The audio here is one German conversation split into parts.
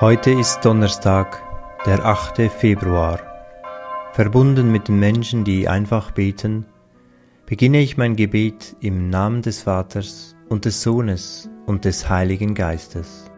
Heute ist Donnerstag, der 8. Februar. Verbunden mit den Menschen, die einfach beten, beginne ich mein Gebet im Namen des Vaters und des Sohnes und des Heiligen Geistes.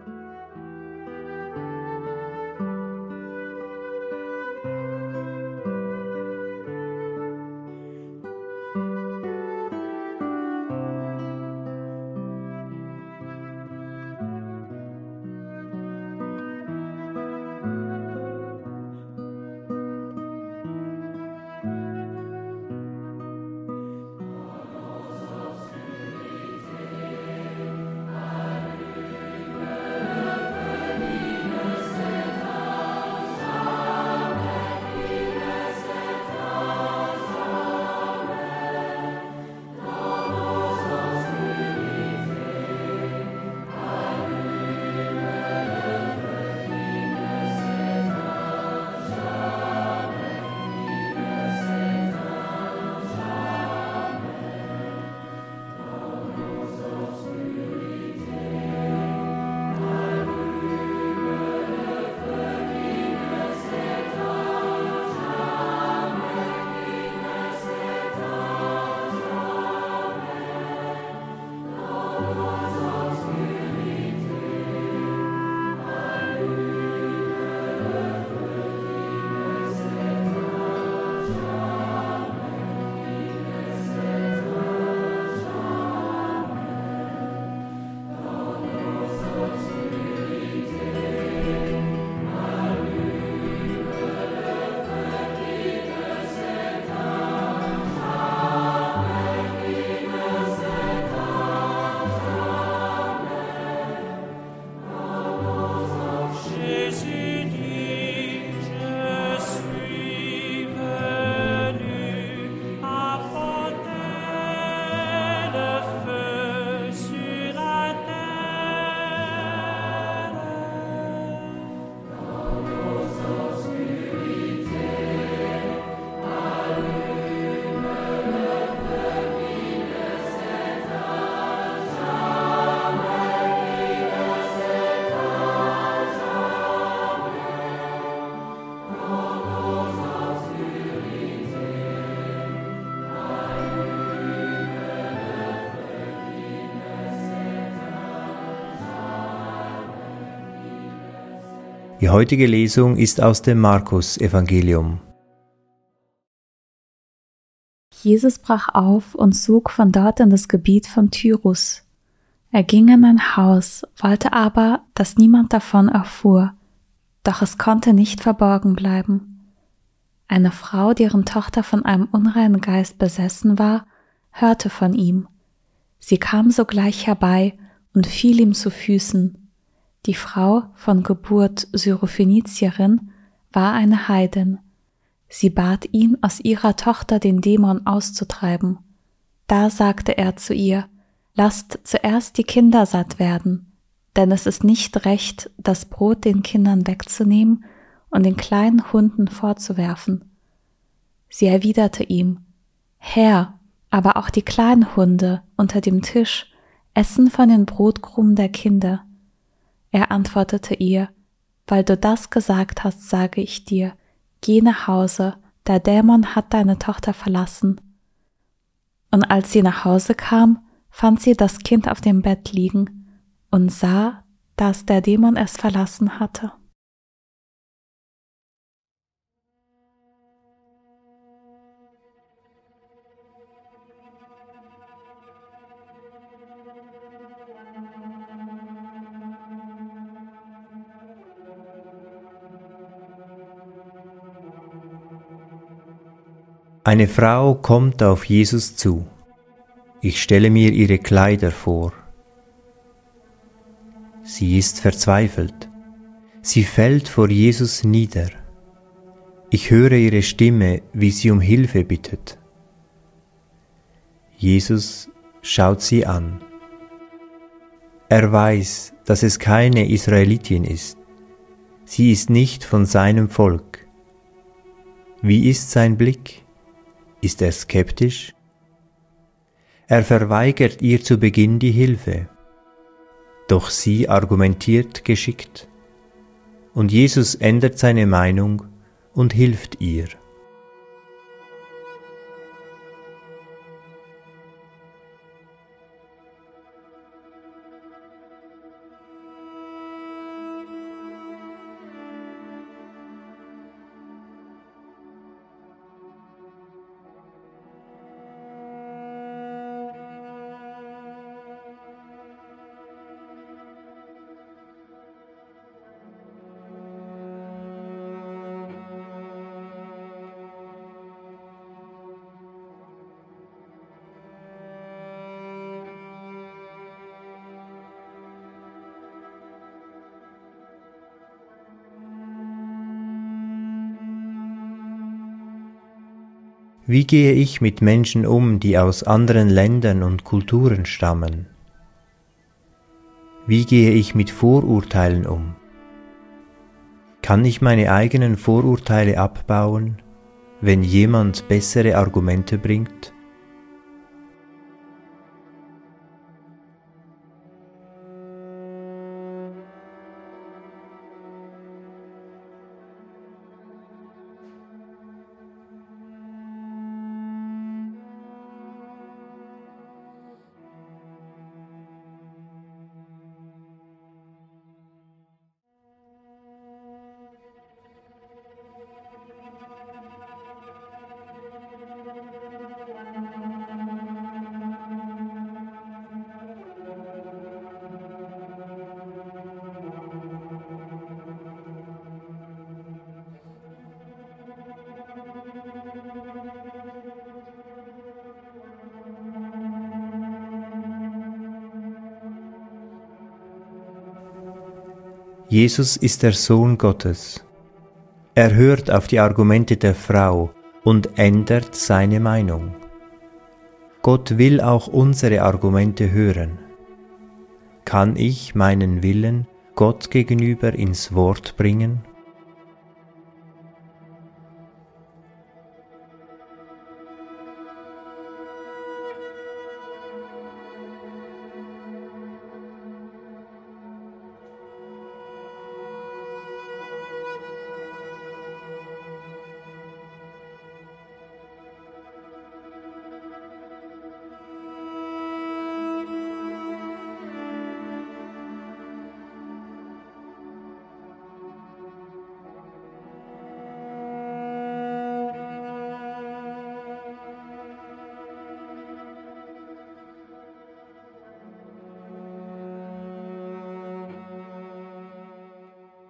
Die heutige Lesung ist aus dem Markus Evangelium. Jesus brach auf und zog von dort in das Gebiet von Tyrus. Er ging in ein Haus, wollte aber, dass niemand davon erfuhr, doch es konnte nicht verborgen bleiben. Eine Frau, deren Tochter von einem unreinen Geist besessen war, hörte von ihm. Sie kam sogleich herbei und fiel ihm zu Füßen die Frau von Geburt Syrophenizierin war eine Heidin. Sie bat ihn, aus ihrer Tochter den Dämon auszutreiben. Da sagte er zu ihr, Lasst zuerst die Kinder satt werden, denn es ist nicht recht, das Brot den Kindern wegzunehmen und den kleinen Hunden vorzuwerfen. Sie erwiderte ihm, Herr, aber auch die kleinen Hunde unter dem Tisch essen von den Brotkrumen der Kinder. Er antwortete ihr, weil du das gesagt hast, sage ich dir, geh nach Hause, der Dämon hat deine Tochter verlassen. Und als sie nach Hause kam, fand sie das Kind auf dem Bett liegen und sah, dass der Dämon es verlassen hatte. Eine Frau kommt auf Jesus zu. Ich stelle mir ihre Kleider vor. Sie ist verzweifelt. Sie fällt vor Jesus nieder. Ich höre ihre Stimme, wie sie um Hilfe bittet. Jesus schaut sie an. Er weiß, dass es keine Israelitin ist. Sie ist nicht von seinem Volk. Wie ist sein Blick? Ist er skeptisch? Er verweigert ihr zu Beginn die Hilfe, doch sie argumentiert geschickt. und Jesus ändert seine Meinung und hilft ihr. Wie gehe ich mit Menschen um, die aus anderen Ländern und Kulturen stammen? Wie gehe ich mit Vorurteilen um? Kann ich meine eigenen Vorurteile abbauen, wenn jemand bessere Argumente bringt? Jesus ist der Sohn Gottes. Er hört auf die Argumente der Frau und ändert seine Meinung. Gott will auch unsere Argumente hören. Kann ich meinen Willen Gott gegenüber ins Wort bringen?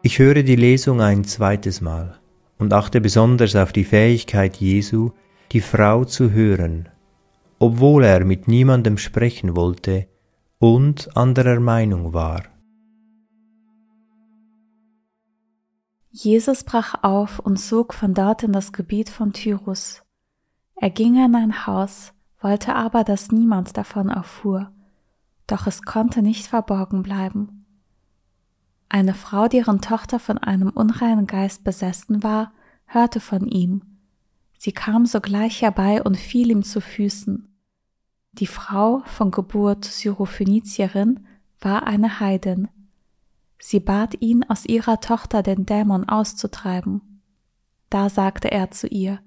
Ich höre die Lesung ein zweites Mal und achte besonders auf die Fähigkeit Jesu, die Frau zu hören, obwohl er mit niemandem sprechen wollte und anderer Meinung war. Jesus brach auf und zog von dort in das Gebiet von Tyrus. Er ging in ein Haus, wollte aber, dass niemand davon erfuhr, doch es konnte nicht verborgen bleiben. Eine Frau, deren Tochter von einem unreinen Geist besessen war, hörte von ihm. Sie kam sogleich herbei und fiel ihm zu Füßen. Die Frau, von Geburt Syrophönizierin, war eine Heidin. Sie bat ihn, aus ihrer Tochter den Dämon auszutreiben. Da sagte er zu ihr,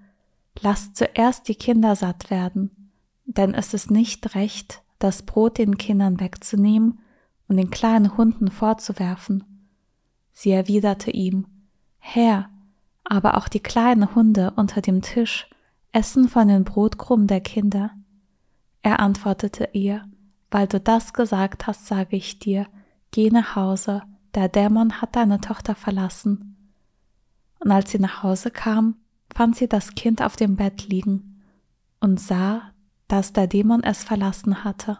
Lasst zuerst die Kinder satt werden, denn es ist nicht recht, das Brot den Kindern wegzunehmen und den kleinen Hunden vorzuwerfen. Sie erwiderte ihm, Herr, aber auch die kleinen Hunde unter dem Tisch essen von den Brotkrumen der Kinder. Er antwortete ihr, weil du das gesagt hast, sage ich dir, geh nach Hause, der Dämon hat deine Tochter verlassen. Und als sie nach Hause kam, fand sie das Kind auf dem Bett liegen und sah, dass der Dämon es verlassen hatte.